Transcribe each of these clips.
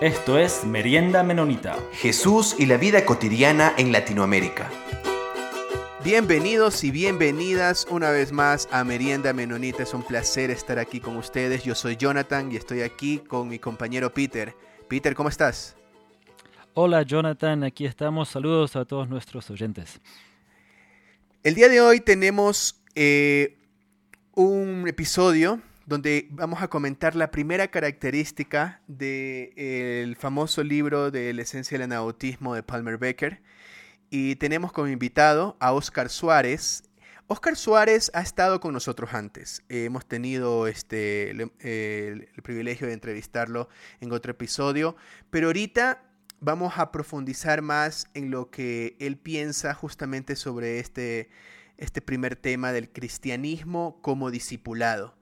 Esto es Merienda Menonita. Jesús y la vida cotidiana en Latinoamérica. Bienvenidos y bienvenidas una vez más a Merienda Menonita. Es un placer estar aquí con ustedes. Yo soy Jonathan y estoy aquí con mi compañero Peter. Peter, ¿cómo estás? Hola Jonathan, aquí estamos. Saludos a todos nuestros oyentes. El día de hoy tenemos eh, un episodio donde vamos a comentar la primera característica del famoso libro de la esencia del anautismo de Palmer Becker. Y tenemos como invitado a Oscar Suárez. Oscar Suárez ha estado con nosotros antes. hemos tenido este, el, el privilegio de entrevistarlo en otro episodio, pero ahorita vamos a profundizar más en lo que él piensa justamente sobre este, este primer tema del cristianismo como discipulado.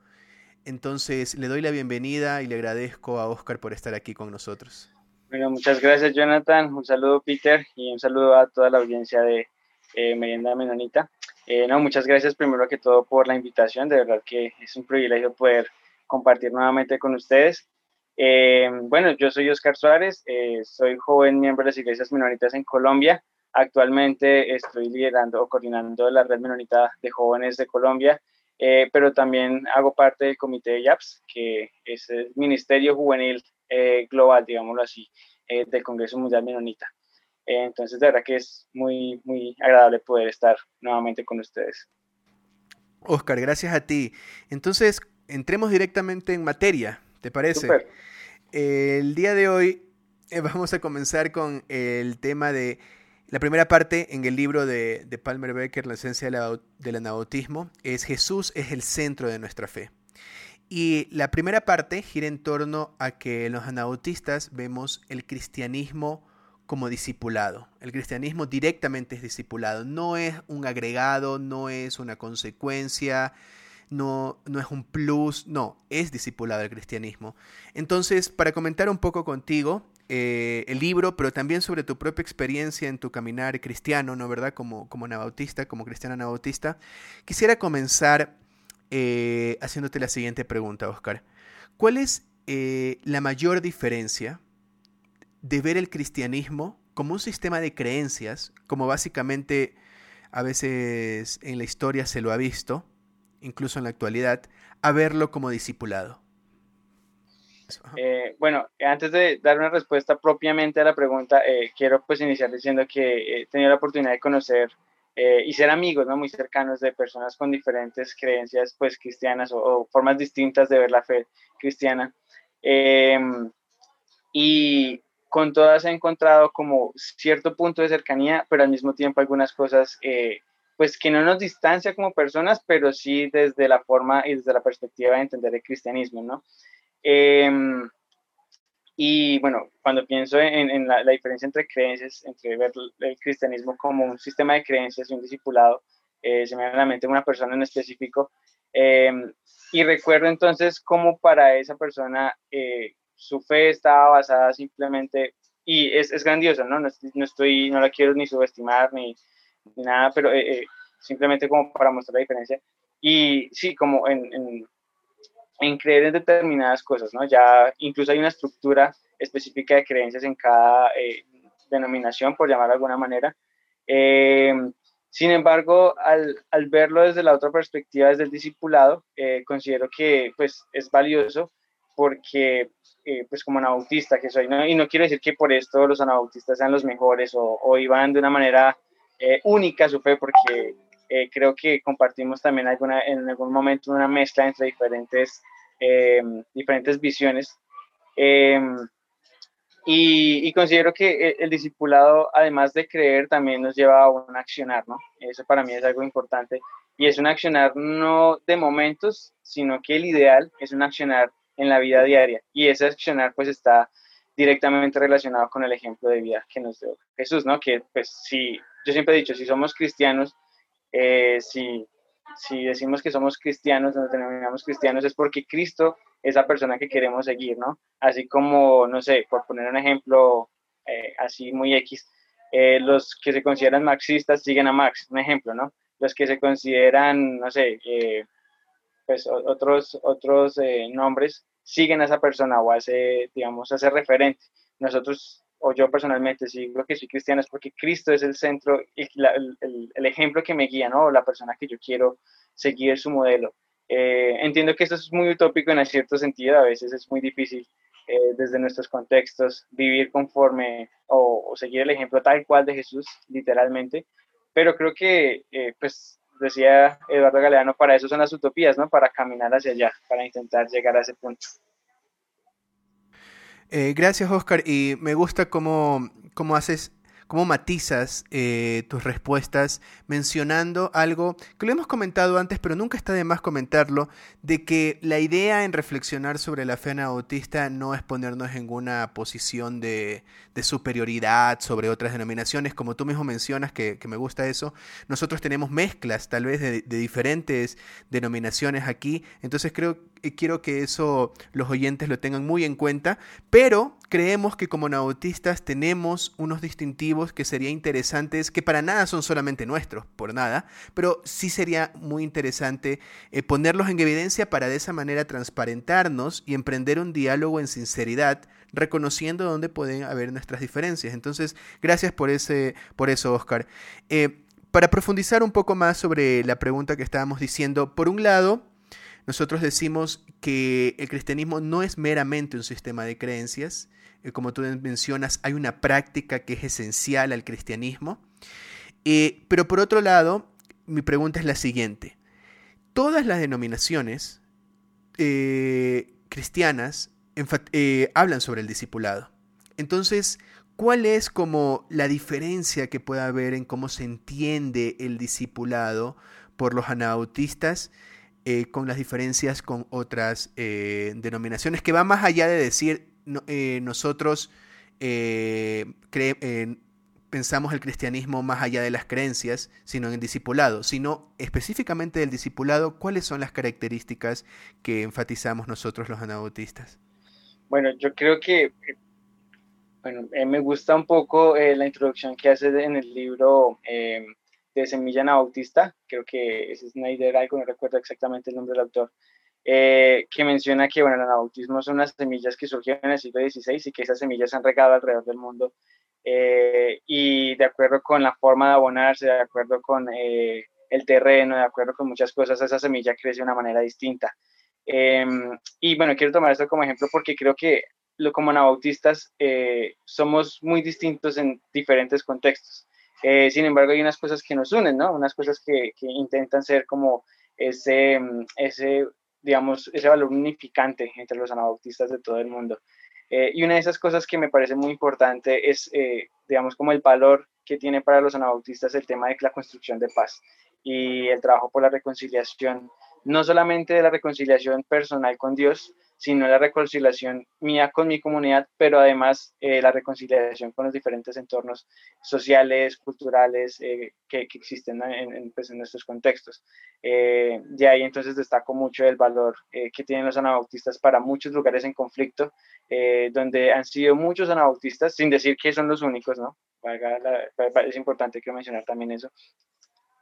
Entonces, le doy la bienvenida y le agradezco a Oscar por estar aquí con nosotros. Bueno, muchas gracias, Jonathan. Un saludo, Peter, y un saludo a toda la audiencia de eh, Merienda Menonita. Eh, no, muchas gracias primero que todo por la invitación. De verdad que es un privilegio poder compartir nuevamente con ustedes. Eh, bueno, yo soy Oscar Suárez, eh, soy joven miembro de las iglesias menonitas en Colombia. Actualmente estoy liderando o coordinando la red menonita de jóvenes de Colombia eh, pero también hago parte del comité de YAPS, que es el Ministerio Juvenil eh, Global, digámoslo así, eh, del Congreso Mundial Menonita. entonces, de verdad que es muy, muy agradable poder estar nuevamente con ustedes. Oscar, gracias a ti. Entonces, entremos directamente en materia, ¿te parece? el día de hoy vamos a comenzar con el tema de la primera parte en el libro de, Palmer Becker, La esencia del anabautismo, es Jesús es el centro de nuestra fe. Y la primera parte gira en torno a que los anabautistas vemos el cristianismo como discipulado. El cristianismo directamente es discipulado, no es un agregado, no es una consecuencia, no, no es un plus, no, es discipulado el cristianismo. Entonces, para comentar un poco contigo, eh, el libro, pero también sobre tu propia experiencia en tu caminar cristiano, ¿no verdad? Como, como anabautista, como cristiano anabautista. Quisiera comenzar eh, haciéndote la siguiente pregunta, Oscar. ¿Cuál es eh, la mayor diferencia de ver el cristianismo como un sistema de creencias, como básicamente a veces en la historia se lo ha visto, incluso en la actualidad, a verlo como discipulado? Eh, bueno, antes de dar una respuesta propiamente a la pregunta, eh, quiero pues iniciar diciendo que he tenido la oportunidad de conocer eh, y ser amigos, ¿no? Muy cercanos de personas con diferentes creencias pues cristianas o, formas distintas de ver la fe cristiana. Em, y con todas he encontrado como cierto punto de cercanía, pero al mismo tiempo algunas cosas pues que no nos distancia como personas, pero sí desde la forma y desde la perspectiva de entender el cristianismo, ¿no? Em, y bueno, cuando pienso en, la, diferencia entre creencias, entre ver el cristianismo como un sistema de creencias y un discipulado, eh, se me viene a la mente una persona en específico. Em, y recuerdo entonces cómo para esa persona eh, su fe estaba basada simplemente, y es, es grandiosa, ¿no? ¿no? estoy, no la quiero ni subestimar ni, nada, pero eh, simplemente como para mostrar la diferencia. Y sí, como en en creer en determinadas cosas, ¿no? Ya incluso hay una estructura específica de creencias en cada eh, denominación, por llamar de alguna manera. Eh, sin embargo, al, al, verlo desde la otra perspectiva, desde el discipulado, eh, considero que pues, es valioso porque, pues como anabautista que soy, ¿no? y no quiero decir que por esto los anabautistas sean los mejores o, o iban de una manera única su fe, porque eh, creo que compartimos también alguna, en algún momento una mezcla entre diferentes, eh, diferentes visiones. Eh, y, considero que el, discipulado, además de creer, también nos lleva a un accionar, ¿no? Eso para mí es algo importante. Y es un accionar no de momentos, sino que el ideal es un accionar en la vida diaria. Y ese accionar pues está directamente relacionado con el ejemplo de vida que nos dio Jesús, ¿no? Que pues si, yo siempre he dicho, si somos cristianos, eh, si, si decimos que somos cristianos, nos denominamos cristianos, es porque Cristo es la persona que queremos seguir, ¿no? Así como, no sé, por poner un ejemplo eh, así muy X, eh, los que se consideran marxistas siguen a Marx, un ejemplo, ¿no? Los que se consideran, no sé, pues otros, otros nombres siguen a esa persona o a ese, digamos, a referente. nosotros, o yo personalmente, si digo que soy cristiano es porque Cristo es el centro, el, el, ejemplo que me guía, ¿no? La persona que yo quiero seguir su modelo. Eh, entiendo que esto es muy utópico en cierto sentido, a veces es muy difícil eh, desde nuestros contextos vivir conforme o, seguir el ejemplo tal cual de Jesús, literalmente, pero creo que, eh, pues, decía Eduardo Galeano, para eso son las utopías, ¿no? Para caminar hacia allá, para intentar llegar a ese punto. Gracias, Oscar, y me gusta cómo, cómo haces cómo matizas eh, tus respuestas mencionando algo que lo hemos comentado antes, pero nunca está de más comentarlo, de que la idea en reflexionar sobre la fe anabautista no es ponernos en una posición de, superioridad sobre otras denominaciones, como tú mismo mencionas, que, me gusta eso. Nosotros tenemos mezclas tal vez de, de diferentes denominaciones aquí, entonces creo quiero que eso los oyentes lo tengan muy en cuenta, pero creemos que como nautistas tenemos unos distintivos que serían interesantes, que para nada son solamente nuestros, por nada, pero sí sería muy interesante eh, ponerlos en evidencia para de esa manera transparentarnos y emprender un diálogo en sinceridad, reconociendo dónde pueden haber nuestras diferencias. Entonces, gracias por, ese, por eso, Oscar. Eh, para profundizar un poco más sobre la pregunta que estábamos diciendo, por un lado, nosotros decimos que el cristianismo no es meramente un sistema de creencias, eh, como tú mencionas, hay una práctica que es esencial al cristianismo. Eh, pero por otro lado, mi pregunta es la siguiente. Todas las denominaciones eh, cristianas hablan sobre el discipulado. Entonces, ¿cuál es como la diferencia que puede haber en cómo se entiende el discipulado por los anabautistas eh, con las diferencias con otras eh, denominaciones, que va más allá de decir eh, nosotros pensamos el cristianismo más allá de las creencias, sino en el discipulado, sino específicamente del discipulado, ¿cuáles son las características que enfatizamos nosotros los anabautistas? Bueno, yo creo que bueno, me gusta un poco la introducción que hace en el libro de Semilla Anabautista, creo que es Snyder, algo, no recuerdo exactamente el nombre del autor, eh, que menciona que bueno, el anabautismo son unas semillas que surgieron en el siglo XVI y que esas semillas se han regado alrededor del mundo. Eh, y de acuerdo con la forma de abonarse, de acuerdo con eh, el terreno, de acuerdo con muchas cosas, esa semilla crece de una manera distinta. Em, y bueno, quiero tomar esto como ejemplo porque creo que como anabautistas somos muy distintos en diferentes contextos. Eh, sin embargo, hay unas cosas que nos unen, ¿no? Unas cosas que, que intentan ser como ese, mm, ese, digamos, ese valor unificante entre los anabautistas de todo el mundo. Eh, y una de esas cosas que me parece muy importante es, eh, digamos, como el valor que tiene para los anabautistas el tema de la construcción de paz y el trabajo por la reconciliación, no solamente de la reconciliación personal con Dios, sino la reconciliación mía con mi comunidad, pero además eh, la reconciliación con los diferentes entornos sociales, culturales eh, que, existen en, pues, en, nuestros contextos. Eh, de ahí entonces destaco mucho el valor que tienen los anabautistas para muchos lugares en conflicto, donde han sido muchos anabautistas, sin decir que son los únicos, ¿no? es importante que mencionar también eso,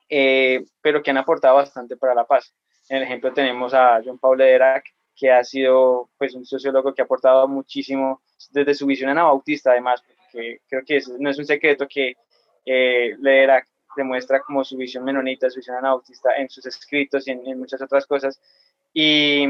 pero que han aportado bastante para la paz. En el ejemplo tenemos a John Paul Derac, que ha sido pues un sociólogo que ha aportado muchísimo desde su visión anabautista además, porque creo que no es un secreto que eh, demuestra como su visión menonita, su visión anabautista en sus escritos y en, muchas otras cosas. Y,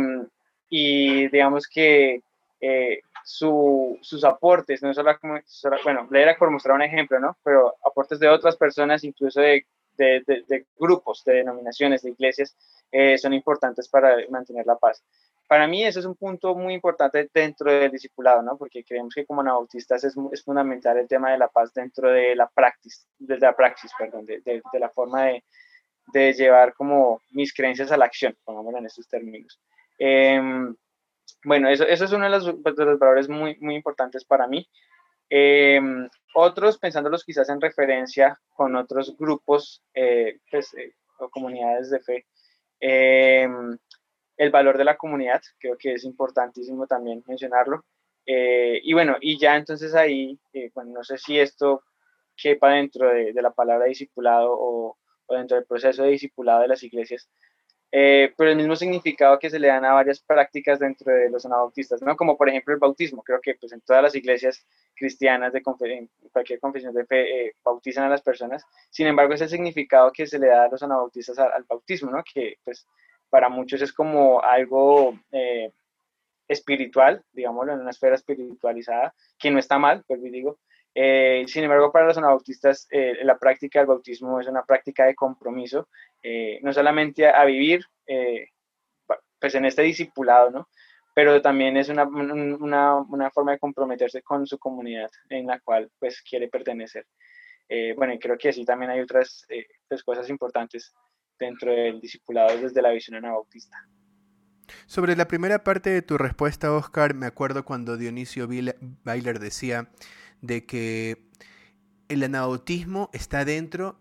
y digamos que eh, su, sus aportes, no solo, como, bueno, Lerac por mostrar un ejemplo, ¿no? Pero aportes de otras personas, incluso de, de, de, grupos, de denominaciones, de iglesias, eh, son importantes para mantener la paz para mí eso es un punto muy importante dentro del discipulado, ¿no? Porque creemos que como anabautistas es, es fundamental el tema de la paz dentro de la praxis, de la praxis, perdón, de, de, la forma de, de, llevar como mis creencias a la acción, pongámoslo en estos términos. Em, bueno, eso, eso, es uno de los, de los, valores muy, muy importantes para mí. Em, otros, pensándolos quizás en referencia con otros grupos eh, pues, eh, o comunidades de fe, eh, el valor de la comunidad, creo que es importantísimo también mencionarlo. Eh, y bueno, y ya entonces ahí, eh, bueno, no sé si esto quepa dentro de, la palabra discipulado o, dentro del proceso de discipulado de las iglesias, eh, pero el mismo significado que se le dan a varias prácticas dentro de los anabautistas, ¿no? Como por ejemplo el bautismo, creo que pues en todas las iglesias cristianas de cualquier confesión de fe eh, bautizan a las personas, sin embargo es el significado que se le da a los anabautistas al, bautismo, ¿no? Que pues para muchos es como algo eh, espiritual, digámoslo, en una esfera espiritualizada, que no está mal, pues digo, eh, sin embargo, para los anabautistas, eh, la práctica del bautismo es una práctica de compromiso, eh, no solamente a, vivir pues en este discipulado, ¿no? pero también es una, una, una, forma de comprometerse con su comunidad en la cual pues quiere pertenecer. bueno, y creo que así también hay otras pues, cosas importantes dentro del discipulado desde la visión anabautista. Sobre la primera parte de tu respuesta, Oscar, me acuerdo cuando Dionisio Bailer decía de que el anabautismo está dentro,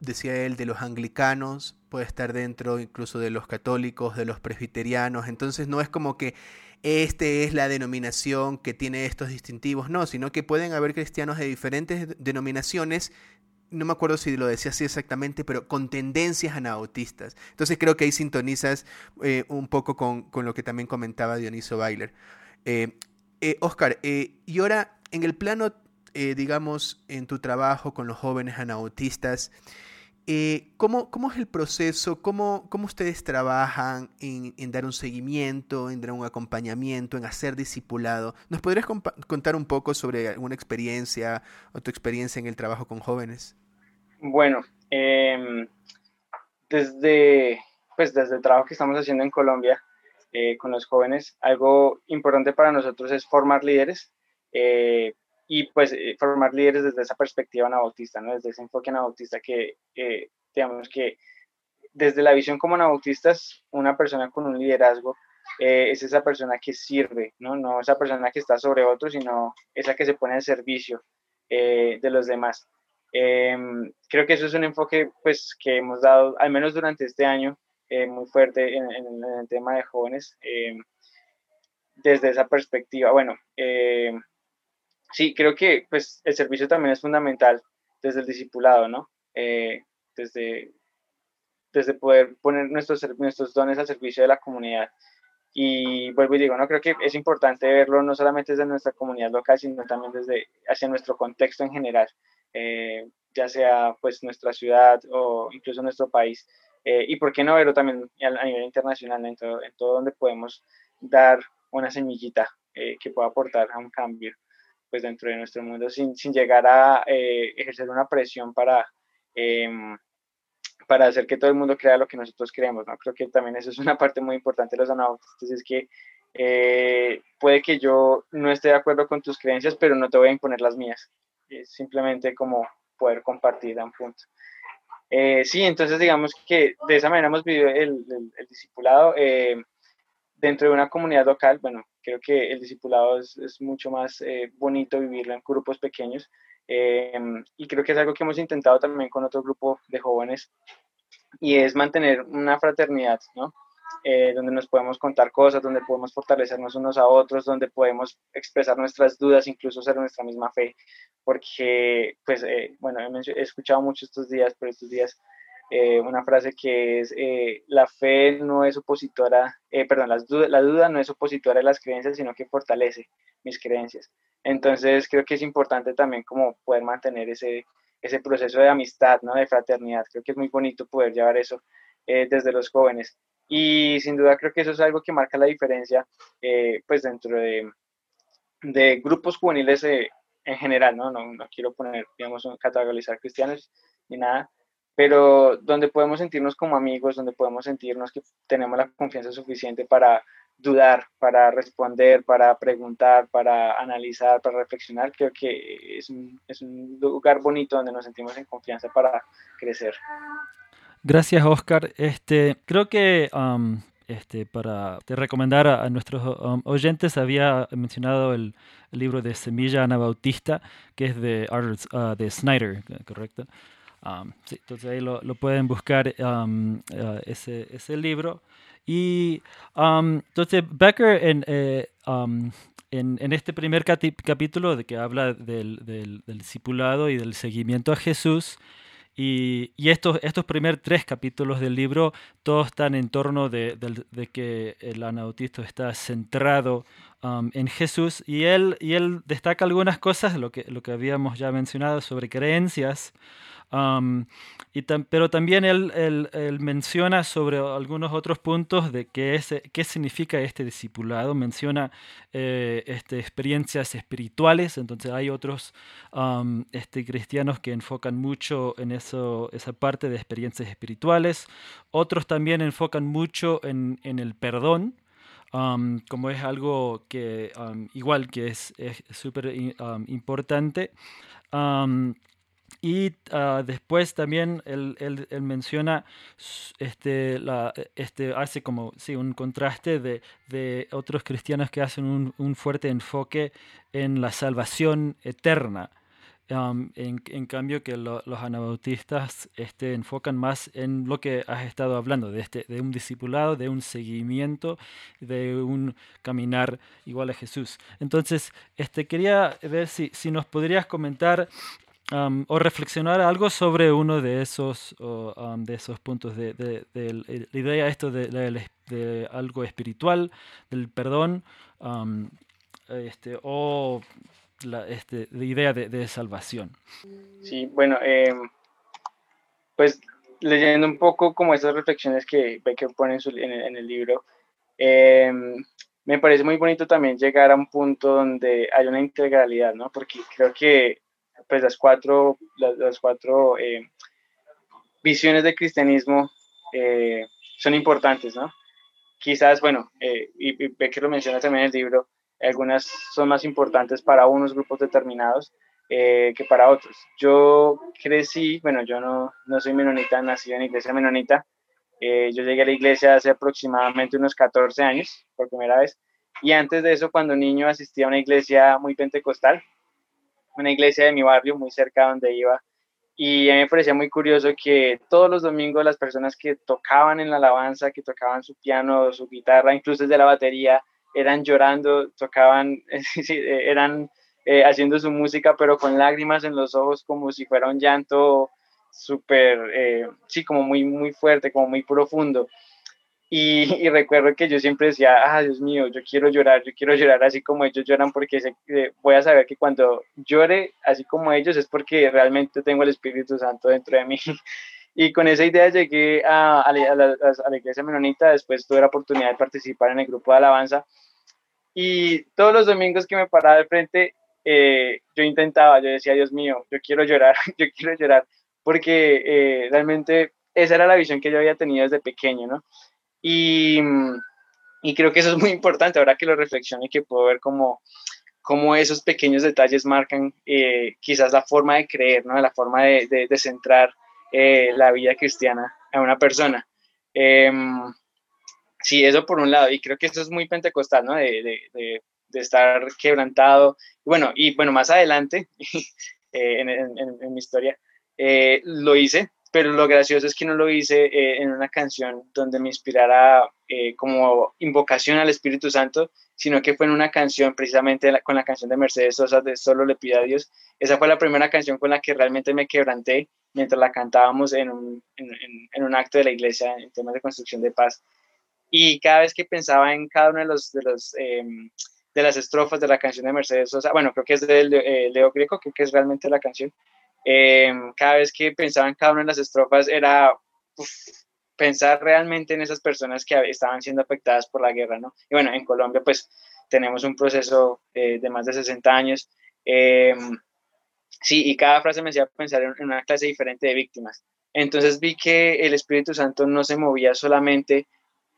decía él, de los anglicanos, puede estar dentro incluso de los católicos, de los presbiterianos, entonces no es como que este es la denominación que tiene estos distintivos, no, sino que pueden haber cristianos de diferentes denominaciones no me acuerdo si lo decía así exactamente, pero con tendencias anabautistas. Entonces creo que ahí sintonizas eh, un poco con, lo que también comentaba Dioniso Bailer. Eh, eh, Oscar, y ahora en el plano, eh, digamos, en tu trabajo con los jóvenes anautistas, eh, ¿cómo, es el proceso? ¿Cómo, cómo ustedes trabajan en, dar un seguimiento, en dar un acompañamiento, en hacer discipulado? ¿Nos podrías contar un poco sobre alguna experiencia o tu experiencia en el trabajo con jóvenes? Bueno, em, desde, pues desde el trabajo que estamos haciendo en Colombia eh, con los jóvenes, algo importante para nosotros es formar líderes eh, y pues eh, formar líderes desde esa perspectiva anabautista, ¿no? desde ese enfoque anabautista que, digamos que desde la visión como anabautistas, una persona con un liderazgo es esa persona que sirve, ¿no? no esa persona que está sobre otros, sino esa que se pone al servicio de los demás. Em, creo que eso es un enfoque pues, que hemos dado, al menos durante este año, muy fuerte en, en, el tema de jóvenes, em, desde esa perspectiva. Bueno, em, sí, creo que pues el servicio también es fundamental desde el discipulado, ¿no? Eh, desde, desde poder poner nuestros, nuestros dones al servicio de la comunidad. Y vuelvo y digo, no creo que es importante verlo no solamente desde nuestra comunidad local, sino también desde hacia nuestro contexto en general, eh, ya sea pues nuestra ciudad o incluso nuestro país. Eh, y por qué no verlo también a, nivel internacional, en todo, en todo donde podemos dar una semillita que pueda aportar a un cambio pues dentro de nuestro mundo sin, sin llegar a eh, ejercer una presión para, em, para hacer que todo el mundo crea lo que nosotros creemos, ¿no? Creo que también eso es una parte muy importante de los anabautistas, es que eh, puede que yo no esté de acuerdo con tus creencias, pero no te voy a imponer las mías, simplemente como poder compartir a un punto. Eh, sí, entonces digamos que de esa manera hemos vivido el, el, discipulado dentro de una comunidad local, bueno, creo que el discipulado es, es mucho más eh, bonito vivirlo en grupos pequeños eh, y creo que es algo que hemos intentado también con otro grupo de jóvenes y es mantener una fraternidad, ¿no? Eh, donde nos podemos contar cosas, donde podemos fortalecernos unos a otros, donde podemos expresar nuestras dudas, incluso ser nuestra misma fe, porque, pues, bueno, he, escuchado mucho estos días, pero estos días eh, una frase que es, eh, la fe no es opositora, eh, perdón, la duda, la duda no es opositora a las creencias, sino que fortalece mis creencias. Entonces creo que es importante también como poder mantener ese, ese proceso de amistad, ¿no? de fraternidad. Creo que es muy bonito poder llevar eso desde los jóvenes. Y sin duda creo que eso es algo que marca la diferencia pues dentro de, grupos juveniles en general, ¿no? ¿no? No quiero poner, digamos, categorizar cristianos ni nada, pero donde podemos sentirnos como amigos, donde podemos sentirnos que tenemos la confianza suficiente para dudar, para responder, para preguntar, para analizar, para reflexionar, creo que es un, es un lugar bonito donde nos sentimos en confianza para crecer. Gracias, Oscar. Este, creo que um, este, para recomendar a, nuestros um, oyentes, había mencionado el, libro de Semilla Anabautista, que es de, uh, de Snyder, ¿correcto? Um, sí, entonces ahí lo, lo pueden buscar um, uh, ese, ese, libro. Y um, entonces Becker en, eh, en, en, este primer capítulo de que habla del, del, del, discipulado y del seguimiento a Jesús, Y, estos, estos primeros tres capítulos del libro, todos están en torno de, que el anabautista está centrado um, en Jesús y él, y él destaca algunas cosas, lo que, lo que habíamos ya mencionado sobre creencias, y pero también él, menciona sobre algunos otros puntos de qué, es, qué significa este discipulado. Menciona eh, este, experiencias espirituales, entonces hay otros este, cristianos que enfocan mucho en eso, esa parte de experiencias espirituales. Otros también enfocan mucho en, el perdón. Como es algo que igual que es súper importante. Y ah, después también él, menciona, este, este, hace como sí, un contraste de, de otros cristianos que hacen un, un, fuerte enfoque en la salvación eterna. En, en, cambio que los anabautistas este, enfocan más en lo que has estado hablando, de, este, de un discipulado, de un seguimiento, de un caminar igual a Jesús. Entonces, este, quería ver si, si nos podrías comentar o reflexionar algo sobre uno de esos, de esos puntos de, de, la idea esto de, algo espiritual, del perdón, este, o la, este, idea de, salvación. Sí, bueno, em, pues leyendo un poco como esas reflexiones que que pone en, en, el, libro, em, me parece muy bonito también llegar a un punto donde hay una integralidad, ¿no? Porque creo que pues las cuatro, las, cuatro eh, visiones de cristianismo eh, son importantes, ¿no? Quizás, bueno, eh, y, que lo menciona también en el libro, algunas son más importantes para unos grupos determinados que para otros. Yo crecí, bueno, yo no, no soy menonita, nací en iglesia menonita, yo llegué a la iglesia hace aproximadamente unos 14 años, por primera vez, y antes de eso, cuando niño asistía a una iglesia muy pentecostal, una iglesia de mi barrio, muy cerca donde iba. Y a mí me parecía muy curioso que todos los domingos las personas que tocaban en la alabanza, que tocaban su piano, su guitarra, incluso desde la batería, eran llorando, tocaban, eran eh, haciendo su música, pero con lágrimas en los ojos, como si fuera un llanto súper, eh, sí, como muy, muy fuerte, como muy profundo. Y, recuerdo que yo siempre decía, ah, Dios mío, yo quiero llorar, yo quiero llorar así como ellos lloran porque voy a saber que cuando llore así como ellos es porque realmente tengo el Espíritu Santo dentro de mí. Y con esa idea llegué a, a, la, a, la, iglesia menonita, después tuve la oportunidad de participar en el grupo de alabanza. Y todos los domingos que me paraba de frente, eh, yo intentaba, yo decía, Dios mío, yo quiero llorar, yo quiero llorar, porque eh, realmente esa era la visión que yo había tenido desde pequeño, ¿no? Y, y creo que eso es muy importante ahora que lo reflexiono y que puedo ver cómo, cómo esos pequeños detalles marcan eh, quizás la forma de creer, ¿no? la forma de, de, centrar eh, la vida cristiana a una persona. Em, sí, eso por un lado, y creo que eso es muy pentecostal, ¿no? De, de, estar quebrantado. Bueno, y bueno, más adelante eh, en, mi historia, lo hice pero lo gracioso es que no lo hice eh, en una canción donde me inspirara eh, como invocación al Espíritu Santo, sino que fue en una canción precisamente con la canción de Mercedes Sosa de Solo le pido a Dios. Esa fue la primera canción con la que realmente me quebranté mientras la cantábamos en un, en, en, un acto de la iglesia en temas de construcción de paz. Y cada vez que pensaba en cada uno de los... De los em, de las estrofas de la canción de Mercedes Sosa, bueno, creo que es de eh, Leo Greco, creo que es realmente la canción, Em, cada vez que pensaba en cada una de las estrofas era pensar realmente en esas personas que estaban siendo afectadas por la guerra, ¿no? Y bueno, en Colombia pues tenemos un proceso eh, de más de 60 años. Em, sí, y cada frase me hacía pensar en, una clase diferente de víctimas. Entonces vi que el Espíritu Santo no se movía solamente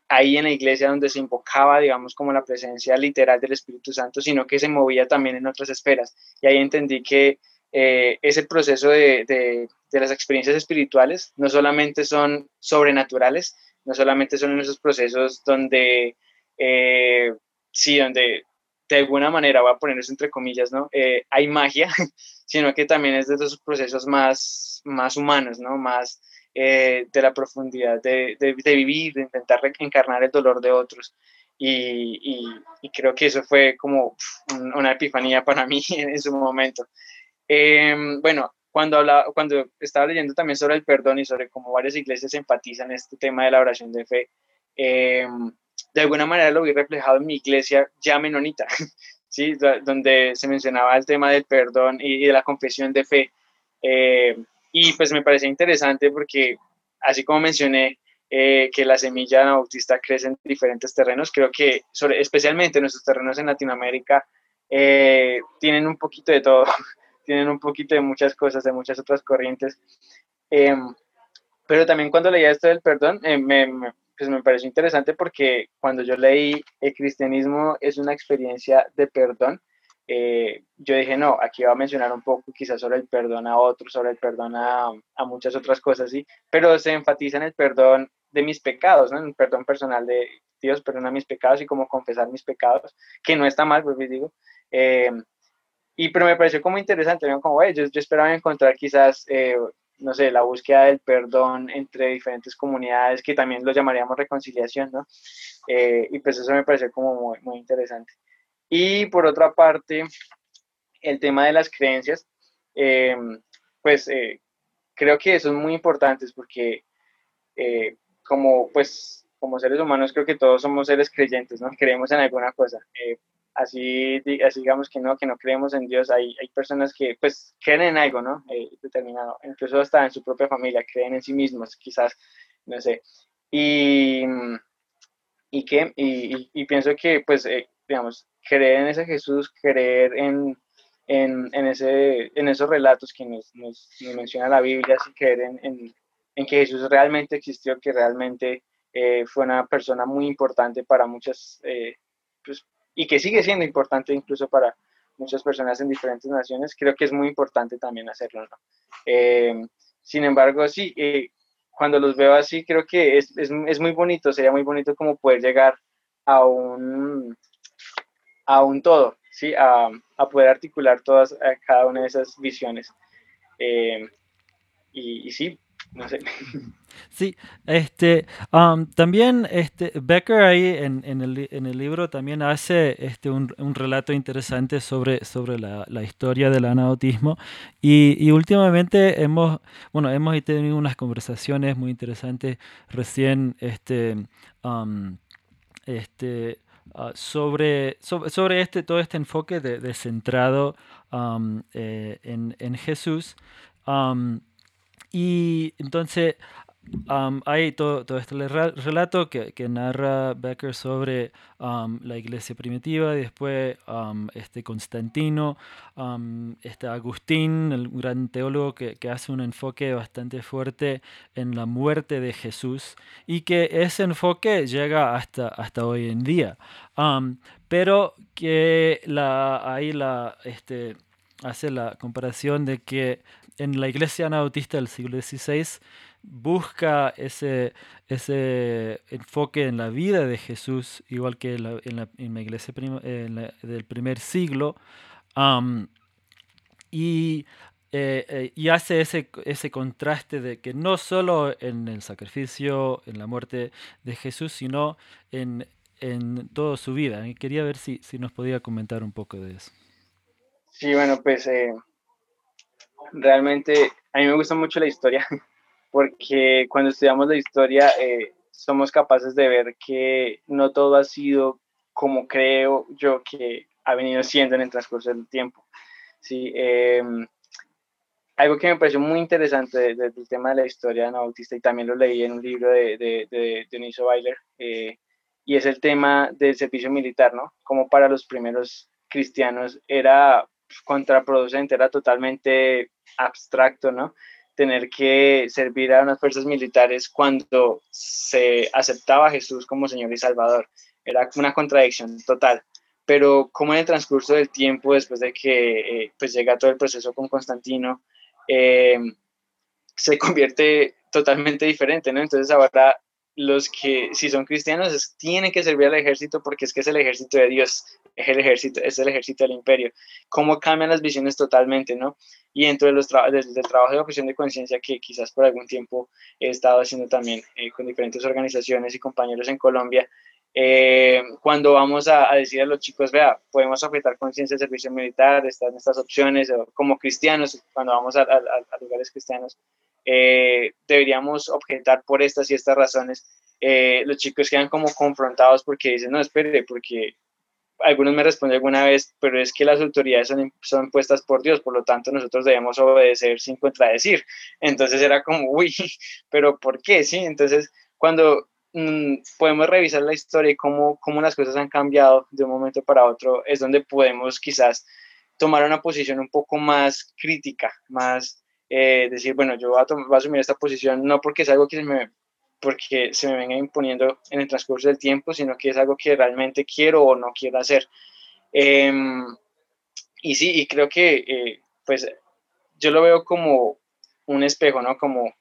ahí en la iglesia donde se invocaba, digamos, como la presencia literal del Espíritu Santo, sino que se movía también en otras esferas. Y ahí entendí que eh, ese proceso de, de, las experiencias espirituales no solamente son sobrenaturales, no solamente son esos procesos donde, eh, sí, donde de alguna manera, voy a poner entre comillas, ¿no? Eh, hay magia, sino que también es de esos procesos más, más humanos, ¿no? Más de la profundidad de, de, vivir, de intentar encarnar el dolor de otros. Y, y, creo que eso fue como una epifanía para mí en su momento. Em, bueno, cuando, hablaba, cuando estaba leyendo también sobre el perdón y sobre cómo varias iglesias enfatizan este tema de la oración de fe, em, de alguna manera lo vi reflejado en mi iglesia ya menonita, ¿sí? donde se mencionaba el tema del perdón y, de la confesión de fe. Eh, y pues me parece interesante porque, así como mencioné, eh, que la semilla anabautista crece en diferentes terrenos, creo que especialmente nuestros terrenos en Latinoamérica eh, tienen un poquito de todo, tienen un poquito de muchas cosas, de muchas otras corrientes. Em, pero también cuando leía esto del perdón, me, pues me pareció interesante porque cuando yo leí el cristianismo es una experiencia de perdón, eh, yo dije, no, aquí va a mencionar un poco quizás sobre el perdón a otros, sobre el perdón a, a, muchas otras cosas, ¿sí? Pero se enfatiza en el perdón de mis pecados, ¿no? En el perdón personal de Dios, perdona mis pecados y como confesar mis pecados, que no está mal, pues digo. Eh, y pero me pareció como interesante, ¿no? Como, yo, yo, esperaba encontrar quizás, eh, no sé, la búsqueda del perdón entre diferentes comunidades, que también lo llamaríamos reconciliación, ¿no? y pues eso me pareció como muy, muy interesante. Y por otra parte, el tema de las creencias, eh, pues eh, creo que son muy importantes porque eh, como, pues, como seres humanos creo que todos somos seres creyentes, ¿no? Creemos en alguna cosa. Así, así digamos que no, que no creemos en Dios, hay, hay personas que pues creen en algo, ¿no? determinado, incluso hasta en su propia familia, creen en sí mismos, quizás, no sé. Y, y, que, y, pienso que pues digamos, creer en ese Jesús, creer en, en, en, ese, en esos relatos que nos, nos, menciona la Biblia, así creer en, en, que Jesús realmente existió, que realmente eh, fue una persona muy importante para muchas, eh, pues, y que sigue siendo importante incluso para muchas personas en diferentes naciones, creo que es muy importante también hacerlo. ¿no? Eh, sin embargo, sí, cuando los veo así, creo que es, es, es muy bonito, sería muy bonito como poder llegar a un, a un todo, ¿sí? a, poder articular todas cada una de esas visiones. Eh, y, sí, Sí, este, um, también este, Becker ahí en, en, el, en, el, libro también hace este, un, un relato interesante sobre, sobre la, la, historia del anautismo y, y, últimamente hemos, bueno, hemos tenido unas conversaciones muy interesantes recién, este, um, este, Ah, sobre, sobre, este, todo este enfoque de, centrado eh, en, en, Jesús. Y entonces hay todo, todo, este relato que, que, narra Becker sobre la iglesia primitiva, y después este Constantino, este Agustín, el gran teólogo que, que, hace un enfoque bastante fuerte en la muerte de Jesús y que ese enfoque llega hasta, hasta hoy en día. pero que la, ahí la, este, hace la comparación de que en la iglesia anabautista del siglo XVI busca ese, ese enfoque en la vida de Jesús, igual que en la, en la, iglesia del primer siglo, y, eh, eh, y, hace ese, ese contraste de que no solo en el sacrificio, en la muerte de Jesús, sino en, en toda su vida. Quería ver si, si nos podía comentar un poco de eso. Sí, bueno, pues eh, realmente a mí me gusta mucho la historia porque cuando estudiamos la historia eh, somos capaces de ver que no todo ha sido como creo yo que ha venido siendo en el transcurso del tiempo. Sí, em, algo que me pareció muy interesante del tema de la historia anabautista y también lo leí en un libro de, de, de Dionisio Weiler, eh, y es el tema del servicio militar, ¿no? Como para los primeros cristianos era contraproducente, era totalmente abstracto, ¿no? tener que servir a unas fuerzas militares cuando se aceptaba a Jesús como Señor y Salvador. Era una contradicción total. Pero como en el transcurso del tiempo, después de que eh, pues llega todo el proceso con Constantino, eh, se convierte totalmente diferente, ¿no? Entonces ahora los que si son cristianos tienen que servir al ejército porque es que es el ejército de Dios, es el ejército, es el ejército del imperio. Cómo cambian las visiones totalmente, ¿no? Y dentro de los del, trabajo de objeción de conciencia que quizás por algún tiempo he estado haciendo también eh, con diferentes organizaciones y compañeros en Colombia, Eh, cuando vamos a, decir a los chicos, vea, podemos objetar conciencia de servicio militar, están estas opciones, como cristianos, cuando vamos a, lugares cristianos, eh, deberíamos objetar por estas y estas razones. Eh, los chicos quedan como confrontados porque dicen, no, espere, porque algunos me responden alguna vez, pero es que las autoridades son, son puestas por Dios, por lo tanto nosotros debemos obedecer sin contradecir. Entonces era como, uy, pero ¿por qué? Sí, entonces cuando Mm, podemos revisar la historia y cómo, cómo las cosas han cambiado de un momento para otro, es donde podemos quizás tomar una posición un poco más crítica, más eh, decir, bueno, yo voy a, asumir esta posición no porque es algo que se me, porque se me venga imponiendo en el transcurso del tiempo, sino que es algo que realmente quiero o no quiero hacer. Em, y sí, y creo que eh, pues yo lo veo como un espejo, ¿no? Como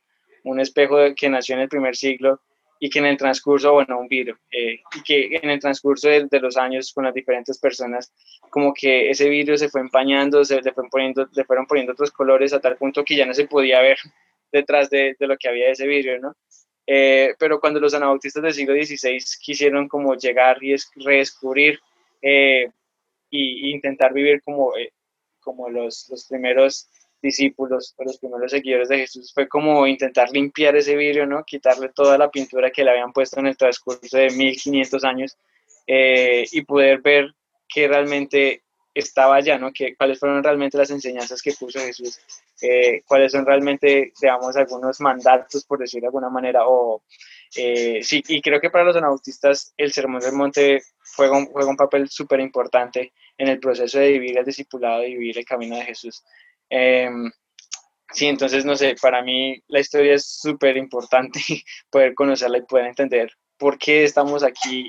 un espejo que nació en el primer siglo y que en el transcurso, bueno, un vidrio, eh, y que en el transcurso de, los años con las diferentes personas, como que ese vidrio se fue empañando, se le, fueron poniendo, le fueron poniendo otros colores a tal punto que ya no se podía ver detrás de, de lo que había de ese vidrio, ¿no? Eh, pero cuando los anabautistas del siglo XVI quisieron como llegar y redescubrir eh, e intentar vivir como, como los, los primeros discípulos o los primeros seguidores de Jesús fue como intentar limpiar ese vidrio, ¿no? Quitarle toda la pintura que le habían puesto en el transcurso de 1500 años eh, y poder ver que realmente estaba allá, ¿no? Que, cuáles fueron realmente las enseñanzas que puso Jesús, eh, cuáles son realmente, digamos, algunos mandatos, por decirlo de alguna manera, o eh, sí, y creo que para los anabautistas el Sermón del Monte juega un, juega un papel súper importante en el proceso de vivir el discipulado, de vivir el camino de Jesús. Em, sí, entonces, no sé, para mí la historia es súper importante poder conocerla y poder entender por qué estamos aquí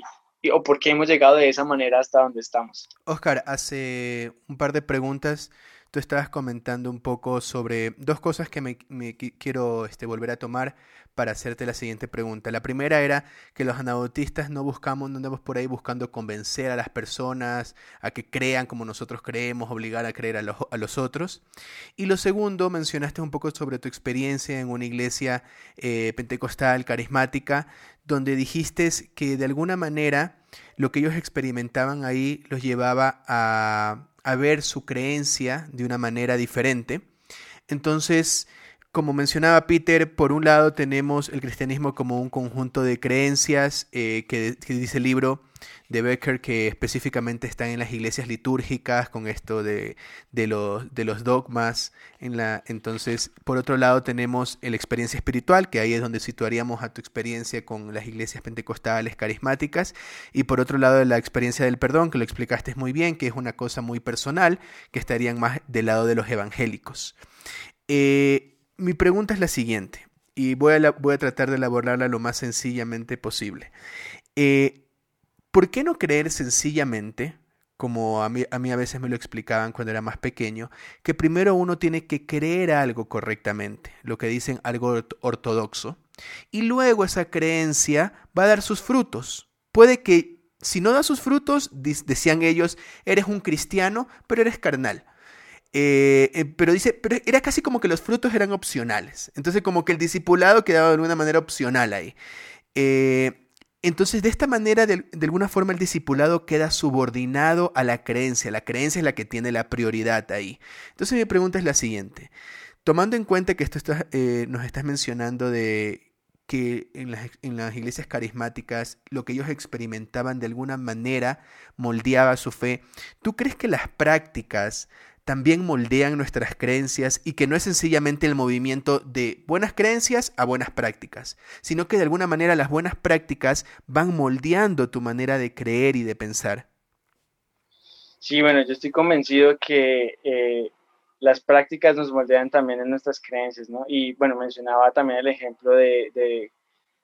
o por qué hemos llegado de esa manera hasta donde estamos. Oscar, hace un par de preguntas tú estabas comentando un poco sobre dos cosas que me, quiero este, volver a tomar para hacerte la siguiente pregunta. La primera era que los anabautistas no buscamos, no andamos por ahí buscando convencer a las personas a que crean como nosotros creemos, obligar a creer a los, otros. Y lo segundo, mencionaste un poco sobre tu experiencia en una iglesia eh, pentecostal carismática, donde dijiste que de alguna manera lo que ellos experimentaban ahí los llevaba a, a ver su creencia de una manera diferente. Entonces, como mencionaba Peter, por un lado tenemos el cristianismo como un conjunto de creencias eh, que, dice el libro de Becker que específicamente están en las iglesias litúrgicas con esto de, los, dogmas. Entonces, por otro lado tenemos la experiencia espiritual, que ahí es donde situaríamos a tu experiencia con las iglesias pentecostales carismáticas. Y por otro lado la experiencia del perdón, que lo explicaste muy bien, que es una cosa muy personal, que estarían más del lado de los evangélicos. Eh, mi pregunta es la siguiente, y voy a, voy a tratar de elaborarla lo más sencillamente posible. Eh, ¿Por qué no creer sencillamente, como a mí, a mí a veces me lo explicaban cuando era más pequeño, que primero uno tiene que creer algo correctamente, lo que dicen algo ortodoxo, y luego esa creencia va a dar sus frutos? Puede que si no da sus frutos, decían ellos, eres un cristiano, pero eres carnal. Eh, eh, pero dice, pero era casi como que los frutos eran opcionales. Entonces como que el discipulado quedaba de alguna manera opcional ahí. Eh, entonces de esta manera, de, alguna forma, el discipulado queda subordinado a la creencia. La creencia es la que tiene la prioridad ahí. Entonces mi pregunta es la siguiente. Tomando en cuenta que esto nos estás mencionando de que en las, en las, iglesias carismáticas lo que ellos experimentaban de alguna manera moldeaba su fe, ¿tú crees que las prácticas también moldean nuestras creencias y que no es sencillamente el movimiento de buenas creencias a buenas prácticas, sino que de alguna manera las buenas prácticas van moldeando tu manera de creer y de pensar. Sí, bueno, yo estoy convencido que eh, las prácticas nos moldean también en nuestras creencias, ¿no? Y bueno, mencionaba también el ejemplo de,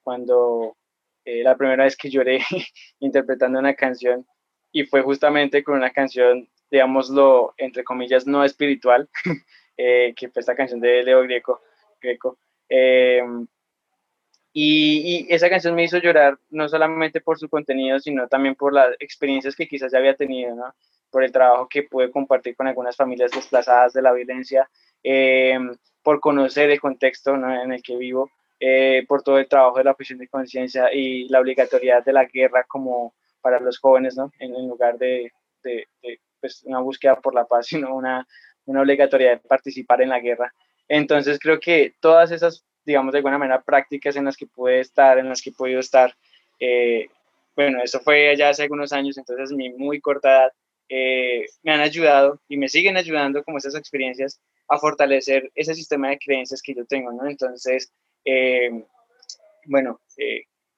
cuando eh, la primera vez que lloré interpretando una canción y fue justamente con una canción digámoslo, entre comillas, no espiritual, eh, que fue esta canción de Leo Greco. Greco. Eh, y, esa canción me hizo llorar no solamente por su contenido, sino también por las experiencias que quizás ya había tenido, ¿no? por el trabajo que pude compartir con algunas familias desplazadas de la violencia, eh, por conocer el contexto en el que vivo por todo el trabajo de la objeción de conciencia y la obligatoriedad de la guerra como para los jóvenes, ¿no? En, lugar de, pues, una búsqueda por la paz, sino una, una obligatoriedad de participar en la guerra. Entonces creo que todas esas, digamos, de alguna manera prácticas en las que pude estar, en las que he podido estar, eh, bueno, eso fue ya hace algunos años, entonces mi muy corta edad, eh, me han ayudado y me siguen ayudando como esas experiencias a fortalecer ese sistema de creencias que yo tengo, ¿no? Entonces, eh, bueno,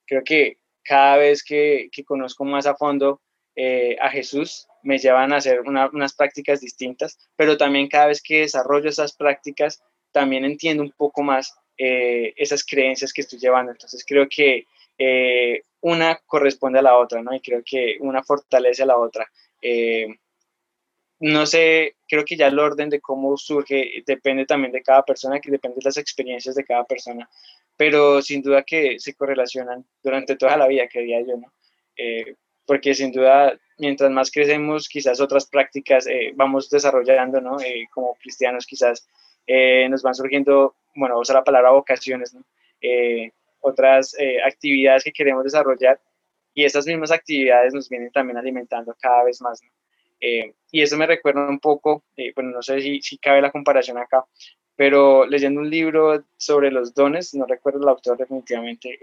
creo que cada vez que, que, conozco más a fondo a Jesús, me llevan a hacer unas prácticas distintas, pero también cada vez que desarrollo esas prácticas, también entiendo un poco más esas creencias que estoy llevando. Entonces creo que eh, una corresponde a la otra, ¿no? Y creo que una fortalece a la otra. Eh, no sé, creo que ya el orden de cómo surge depende también de cada persona, que depende de las experiencias de cada persona, pero sin duda que se correlacionan durante toda la vida, quería yo, ¿no? Eh, porque sin duda, mientras más crecemos, quizás otras prácticas vamos desarrollando, ¿no? como cristianos quizás nos van surgiendo, bueno, usa la palabra vocaciones, ¿no? otras eh, actividades que queremos desarrollar y estas mismas actividades nos vienen también alimentando cada vez más. Eh, y eso me recuerda un poco, eh, bueno, no sé si, si, cabe la comparación acá, pero leyendo un libro sobre los dones, no recuerdo el autor definitivamente,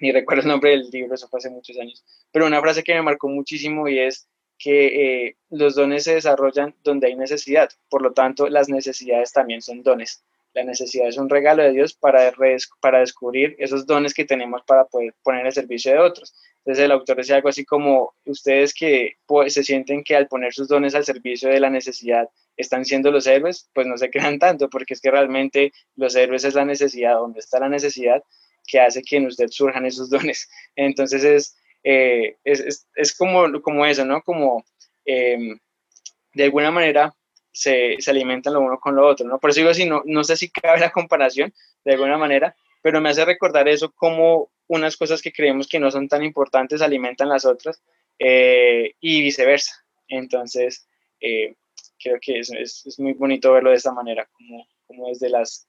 ni recuerdo el nombre del libro, eso fue hace muchos años, pero una frase que me marcó muchísimo y es que los dones se desarrollan donde hay necesidad, por lo tanto las necesidades también son dones. La necesidad es un regalo de Dios para, para descubrir esos dones que tenemos para poder poner el servicio de otros. Entonces el autor decía algo así como, ustedes que pues, se sienten que al poner sus dones al servicio de la necesidad están siendo los héroes, pues no se crean tanto, porque es que realmente los héroes es la necesidad, donde está la necesidad que hace que en usted surjan esos dones. Entonces es, es, es, como, como eso, ¿no? Como em, de alguna manera se, se, alimentan lo uno con lo otro, ¿no? Por eso digo así, no, no sé si cabe la comparación de alguna manera, pero me hace recordar eso como unas cosas que creemos que no son tan importantes alimentan las otras eh, y viceversa. Entonces, eh, creo que es, es, muy bonito verlo de esta manera, como, como desde las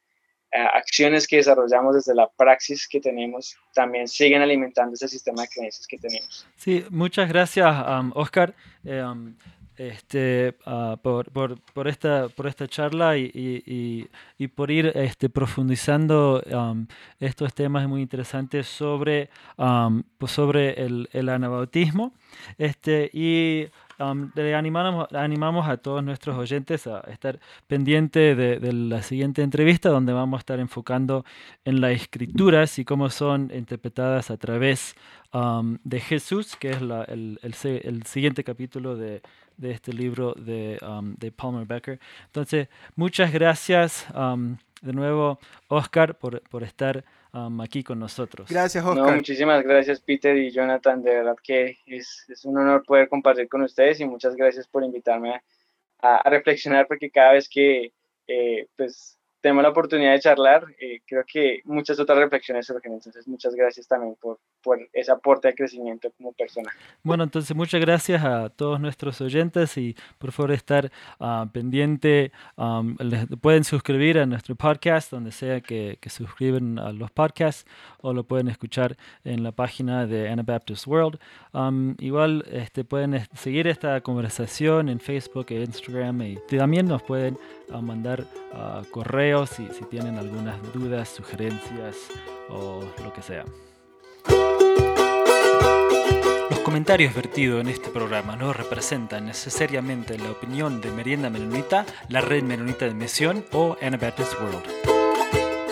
acciones que desarrollamos, desde la praxis que tenemos, también siguen alimentando ese sistema de creencias que tenemos. Sí, muchas gracias, um, Oscar. Eh, este, uh, por, por, por, esta, por esta charla y, y, y por ir este, profundizando um, estos temas muy interesantes sobre, um, pues sobre el, el anabautismo. Este, y um, le animamos, animamos a todos nuestros oyentes a estar pendientes de, de, la siguiente entrevista donde vamos a estar enfocando en las escrituras y cómo son interpretadas a través de Jesús, que es la, el, el, el siguiente capítulo de, de este libro de, um, de Palmer Becker. Entonces, muchas gracias um, de nuevo, Oscar, por, por estar um, aquí con nosotros. Gracias, Oscar. muchísimas gracias, Peter y Jonathan. De verdad que es, es, un honor poder compartir con ustedes y muchas gracias por invitarme a, a reflexionar, porque cada vez que eh, pues, tenemos la oportunidad de charlar, eh, creo que muchas otras reflexiones surgen. Entonces, muchas gracias también por, por ese aporte de crecimiento como persona. Bueno, entonces muchas gracias a todos nuestros oyentes y por favor estar uh, pendiente. Um, pueden suscribir a nuestro podcast, donde sea que, que suscriben a los podcasts, o lo pueden escuchar en la página de Anabaptist World. Um, igual este, pueden seguir esta conversación en Facebook e Instagram y también nos pueden uh, mandar uh, correos si, si tienen algunas dudas, sugerencias o lo que sea. Los comentarios vertidos en este programa no representan necesariamente la opinión de Merienda Menonita, la Red Menonita de Misión o Anabaptist World.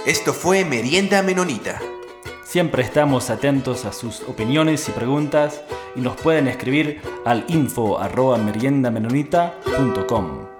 Esto fue Merienda Menonita. Siempre estamos atentos a sus opiniones y preguntas y nos pueden escribir al info arroba meriendamenonita.com.